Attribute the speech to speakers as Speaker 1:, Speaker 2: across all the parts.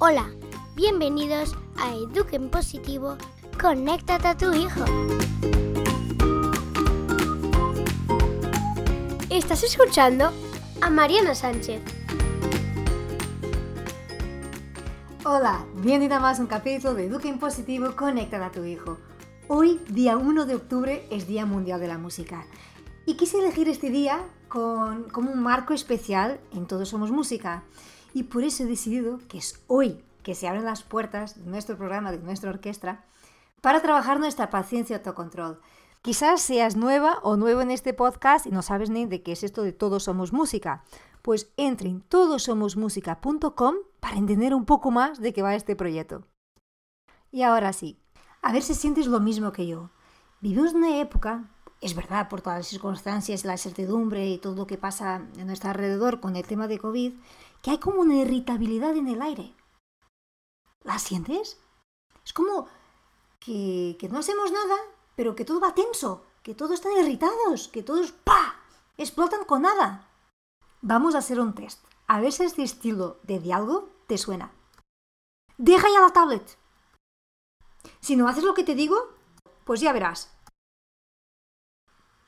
Speaker 1: Hola, bienvenidos a Eduquen Positivo, conéctate a tu hijo. Estás escuchando a Mariana Sánchez.
Speaker 2: Hola, bienvenida a más un capítulo de Eduquen Positivo, conéctate a tu hijo. Hoy, día 1 de octubre, es Día Mundial de la Música. Y quise elegir este día como un marco especial en Todos Somos Música. Y por eso he decidido que es hoy que se abren las puertas de nuestro programa, de nuestra orquesta, para trabajar nuestra paciencia y autocontrol. Quizás seas nueva o nuevo en este podcast y no sabes ni de qué es esto de Todos Somos Música. Pues entre en todosomosmusica.com para entender un poco más de qué va este proyecto. Y ahora sí, a ver si sientes lo mismo que yo. Vivimos una época, es verdad, por todas las circunstancias, la incertidumbre y todo lo que pasa a nuestro alrededor con el tema de COVID, que hay como una irritabilidad en el aire. ¿La sientes? Es como que, no hacemos nada, pero que todo va tenso, que todos están irritados, que todos ¡pa! explotan con nada. Vamos a hacer un test. A ver si este estilo de diálogo te suena. Deja ya la tablet. Si no haces lo que te digo, pues ya verás.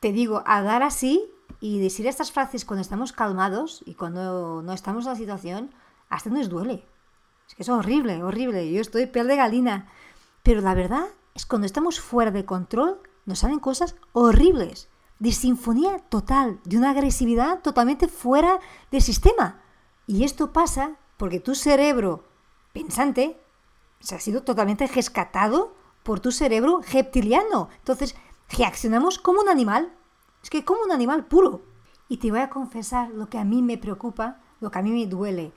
Speaker 2: Te digo, hablar así y decir estas frases cuando estamos calmados y cuando no estamos en la situación, hasta nos duele. Es que es horrible, horrible. Yo estoy piel de galina. Pero la verdad es cuando estamos fuera de control, nos salen cosas horribles. De sinfonía total, de una agresividad totalmente fuera del sistema. Y esto pasa porque tu cerebro pensante se ha sido totalmente rescatado por tu cerebro reptiliano. Entonces, reaccionamos como un animal. Es que como un animal puro. Y te voy a confesar lo que a mí me preocupa, lo que a mí me duele.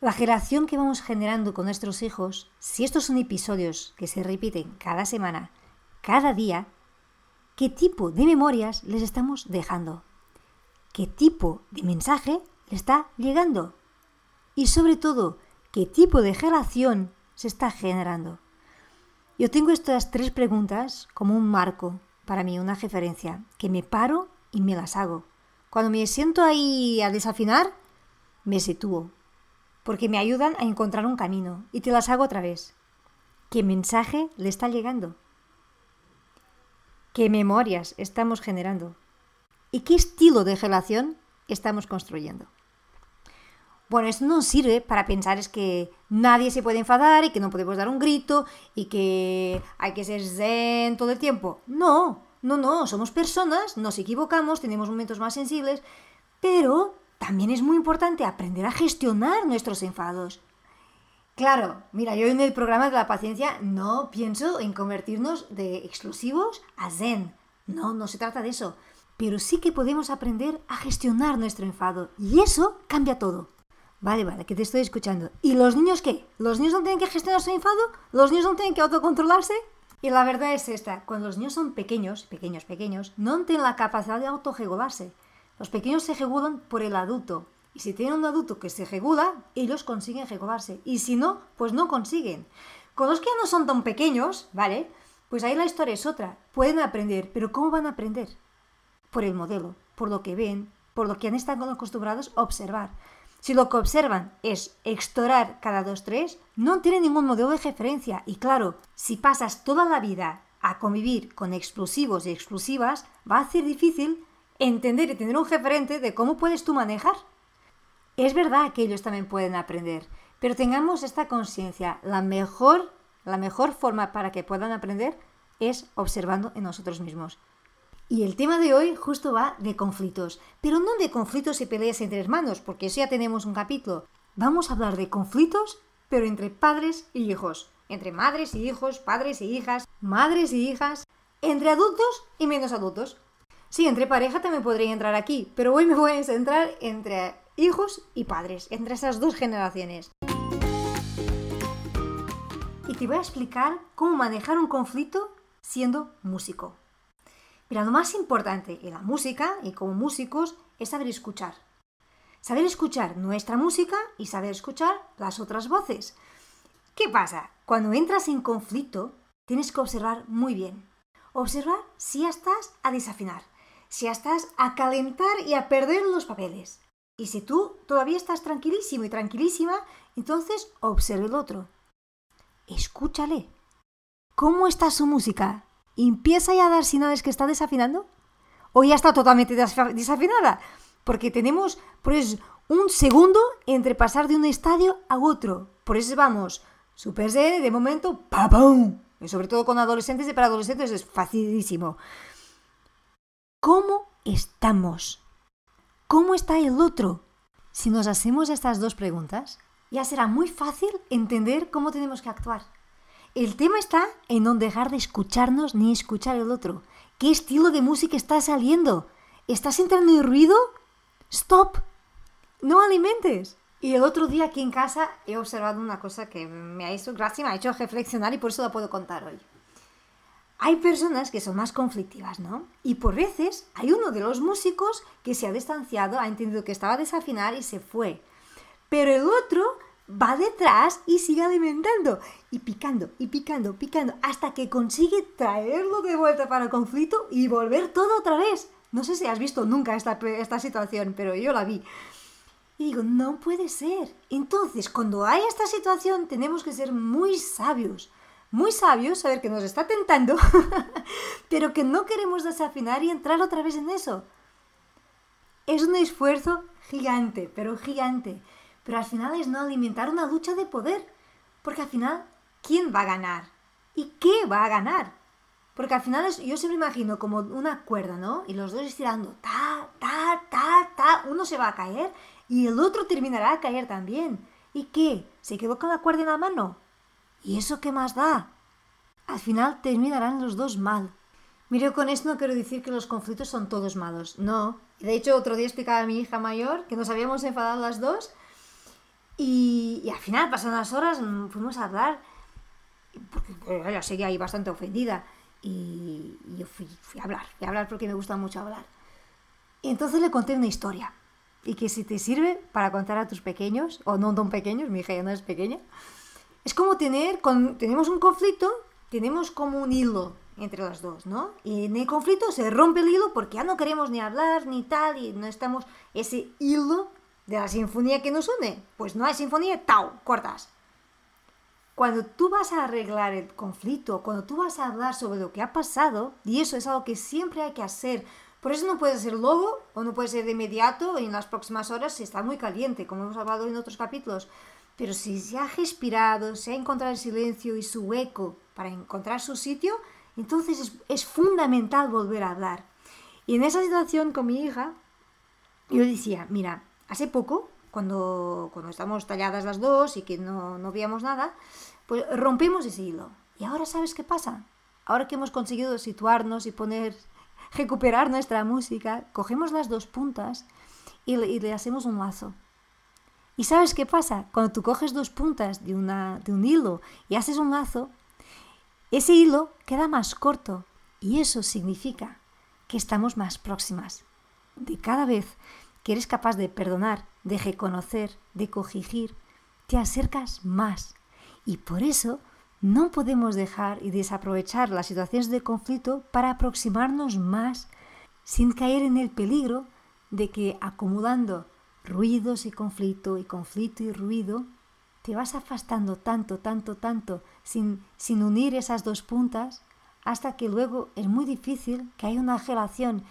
Speaker 2: La generación que vamos generando con nuestros hijos, si estos son episodios que se repiten cada semana, cada día, ¿qué tipo de memorias les estamos dejando? ¿Qué tipo de mensaje le está llegando? Y sobre todo, ¿qué tipo de relación se está generando? Yo tengo estas tres preguntas como un marco para mí, una referencia, que me paro y me las hago. Cuando me siento ahí a desafinar, me sitúo, porque me ayudan a encontrar un camino y te las hago otra vez. ¿Qué mensaje le está llegando? ¿Qué memorias estamos generando? ¿Y qué estilo de relación estamos construyendo? Bueno, esto no sirve para pensar es que nadie se puede enfadar y que no podemos dar un grito y que hay que ser zen todo el tiempo. No, no, no, somos personas, nos equivocamos, tenemos momentos más sensibles, pero también es muy importante aprender a gestionar nuestros enfados. Claro, mira, yo en el programa de la paciencia no pienso en convertirnos de explosivos a zen. No, no se trata de eso. Pero sí que podemos aprender a gestionar nuestro enfado. Y eso cambia todo. Vale, vale, que te estoy escuchando. ¿Y los niños qué? ¿Los niños no tienen que gestionar su enfado? ¿Los niños no tienen que autocontrolarse? Y la verdad es esta, cuando los niños son pequeños, pequeños, pequeños, no tienen la capacidad de autorregularse. Los pequeños se regulan por el adulto. Y si tienen un adulto que se regula, ellos consiguen regularse. Y si no, pues no consiguen. Con los que ya no son tan pequeños, ¿vale? Pues ahí la historia es otra. Pueden aprender, pero ¿cómo van a aprender? Por el modelo, por lo que ven, por lo que han estado acostumbrados a observar. Si lo que observan es extorar cada dos, tres, no tienen ningún modelo de referencia. Y claro, si pasas toda la vida a convivir con explosivos y explosivas, va a ser difícil entender y tener un referente de cómo puedes tú manejar. Es verdad que ellos también pueden aprender, pero tengamos esta conciencia. La mejor, la mejor forma para que puedan aprender es observando en nosotros mismos. Y el tema de hoy justo va de conflictos, pero no de conflictos y peleas entre hermanos, porque eso ya tenemos un capítulo. Vamos a hablar de conflictos, pero entre padres y hijos, entre madres y hijos, padres y hijas, madres y hijas, entre adultos y menos adultos. Sí, entre pareja también podría entrar aquí, pero hoy me voy a centrar entre hijos y padres, entre esas dos generaciones. Y te voy a explicar cómo manejar un conflicto siendo músico. Mira, lo más importante en la música y como músicos es saber escuchar. Saber escuchar nuestra música y saber escuchar las otras voces. ¿Qué pasa? Cuando entras en conflicto, tienes que observar muy bien. Observar si estás a desafinar, si estás a calentar y a perder los papeles. Y si tú todavía estás tranquilísimo y tranquilísima Entonces, observe el otro. Escúchale. ¿Cómo está su música? ¿Empieza ya a dar señales que está desafinando? ¿O ya está totalmente desafinada? Porque tenemos, pues, un segundo entre pasar de un estadio a otro. Por eso vamos, super de momento, ¡pam! Y sobre todo con adolescentes y para adolescentes es facilísimo. ¿Cómo estamos? ¿Cómo está el otro? Si nos hacemos estas dos preguntas, ya será muy fácil entender cómo tenemos que actuar. El tema está en no dejar de escucharnos ni escuchar el otro. ¿Qué estilo de música está saliendo? ¿Estás entrando en ruido? ¡Stop! No alimentes. Y el otro día aquí en casa he observado una cosa que me ha hecho gracia, me ha hecho reflexionar y por eso la puedo contar hoy. Hay personas que son más conflictivas, ¿no? Y por veces hay uno de los músicos que se ha distanciado, ha entendido que estaba a desafinar y se fue. Pero el otro va detrás y sigue alimentando y picando y picando, picando, hasta que consigue traerlo de vuelta para el conflicto y volver todo otra vez. No sé si has visto nunca esta, esta situación, pero yo la vi. Y digo, no puede ser. Entonces, cuando hay esta situación, tenemos que ser muy sabios. Muy sabios, saber que nos está tentando, pero que no queremos desafinar y entrar otra vez en eso. Es un esfuerzo gigante, pero gigante. Pero al final es no alimentar una lucha de poder. Porque al final, ¿quién va a ganar? ¿Y qué va a ganar? Porque al final yo siempre imagino como una cuerda, ¿no? Y los dos estirando, ta, ta, ta, ta, uno se va a caer y el otro terminará a caer también. ¿Y qué? ¿Se quedó con la cuerda en la mano? ¿Y eso qué más da? Al final terminarán los dos mal. Mire, con esto no quiero decir que los conflictos son todos malos. No. De hecho, otro día explicaba a mi hija mayor que nos habíamos enfadado las dos y, al final, pasaron las horas, mm, fuimos a hablar porque ella seguía ahí bastante ofendida y, yo fui, a hablar, fui a hablar porque me gusta mucho hablar. Y entonces le conté una historia y que si te sirve para contar a tus pequeños, o no tan pequeños, mi hija ya no es pequeña, es como tener, con, tenemos un conflicto, tenemos como un hilo entre los dos, ¿no? Y en el conflicto se rompe el hilo porque ya no queremos ni hablar ni tal y no estamos ese hilo de la sinfonía que nos une. Pues no hay sinfonía, ¡tau! Cortas. Cuando tú vas a arreglar el conflicto, cuando tú vas a hablar sobre lo que ha pasado, y eso es algo que siempre hay que hacer, por eso no puede ser luego o no puede ser de inmediato en las próximas horas si está muy caliente, como hemos hablado en otros capítulos. Pero si se ha respirado, se ha encontrado el silencio y su eco para encontrar su sitio, entonces es, es fundamental volver a hablar. Y en esa situación con mi hija, yo decía, mira, hace poco, cuando, cuando estamos talladas las dos y que no, no veíamos nada, pues rompemos ese hilo. Y ahora sabes qué pasa. Ahora que hemos conseguido situarnos y poner recuperar nuestra música, cogemos las dos puntas y le, hacemos un lazo. ¿Y sabes qué pasa? Cuando tú coges dos puntas de, una, de un hilo y haces un lazo, ese hilo queda más corto y eso significa que estamos más próximas. De cada vez que eres capaz de perdonar, de reconocer, de corregir, te acercas más. Y por eso no podemos dejar y desaprovechar las situaciones de conflicto para aproximarnos más sin caer en el peligro de que acumulando ruidos y conflicto y conflicto y ruido, te vas afastando tanto, tanto, tanto sin, sin unir esas dos puntas hasta que luego es muy difícil que haya una relación.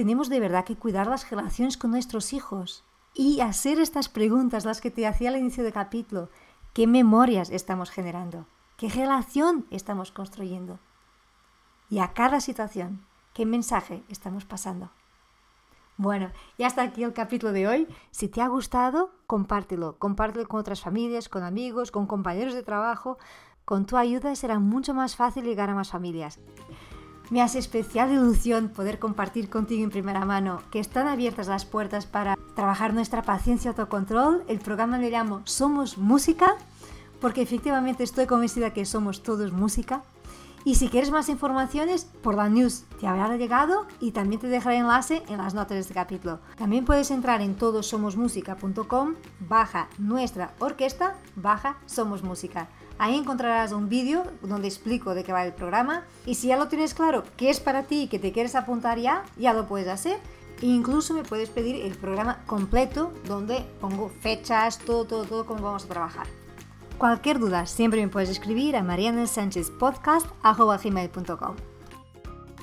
Speaker 2: Tenemos de verdad que cuidar las relaciones con nuestros hijos y hacer estas preguntas, las que te hacía al inicio del capítulo. ¿Qué memorias estamos generando? ¿Qué relación estamos construyendo? Y a cada situación, ¿qué mensaje estamos pasando? Bueno, y hasta aquí el capítulo de hoy. Si te ha gustado, compártelo. Compártelo con otras familias, con amigos, con compañeros de trabajo. Con tu ayuda será mucho más fácil llegar a más familias. Me hace especial ilusión poder compartir contigo en primera mano que están abiertas las puertas para trabajar nuestra paciencia y autocontrol. El programa le llamo Somos Música porque efectivamente estoy convencida que somos todos música. Y si quieres más informaciones, por la news te habrá llegado y también te dejaré enlace en las notas de este capítulo. También puedes entrar en todosomosmusica.com, baja nuestra orquesta, baja Somos Música. Ahí encontrarás un vídeo donde explico de qué va el programa y si ya lo tienes claro qué es para ti y que te quieres apuntar ya, ya lo puedes hacer incluso me puedes pedir el programa completo donde pongo fechas, todo, todo, todo, cómo vamos a trabajar. Cualquier duda siempre me puedes escribir a marianasanchezpodcast.com.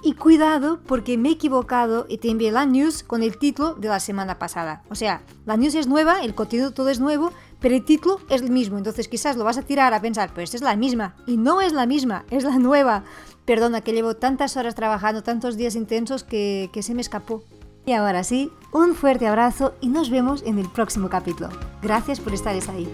Speaker 2: Y cuidado porque me he equivocado y te envié la news con el título de la semana pasada. O sea, la news es nueva, el contenido todo es nuevo, pero el título es el mismo. Entonces quizás lo vas a tirar a pensar, pues es la misma. Y no es la misma, es la nueva. Perdona que llevo tantas horas trabajando, tantos días intensos que, que se me escapó. Y ahora sí, un fuerte abrazo y nos vemos en el próximo capítulo. Gracias por estar ahí.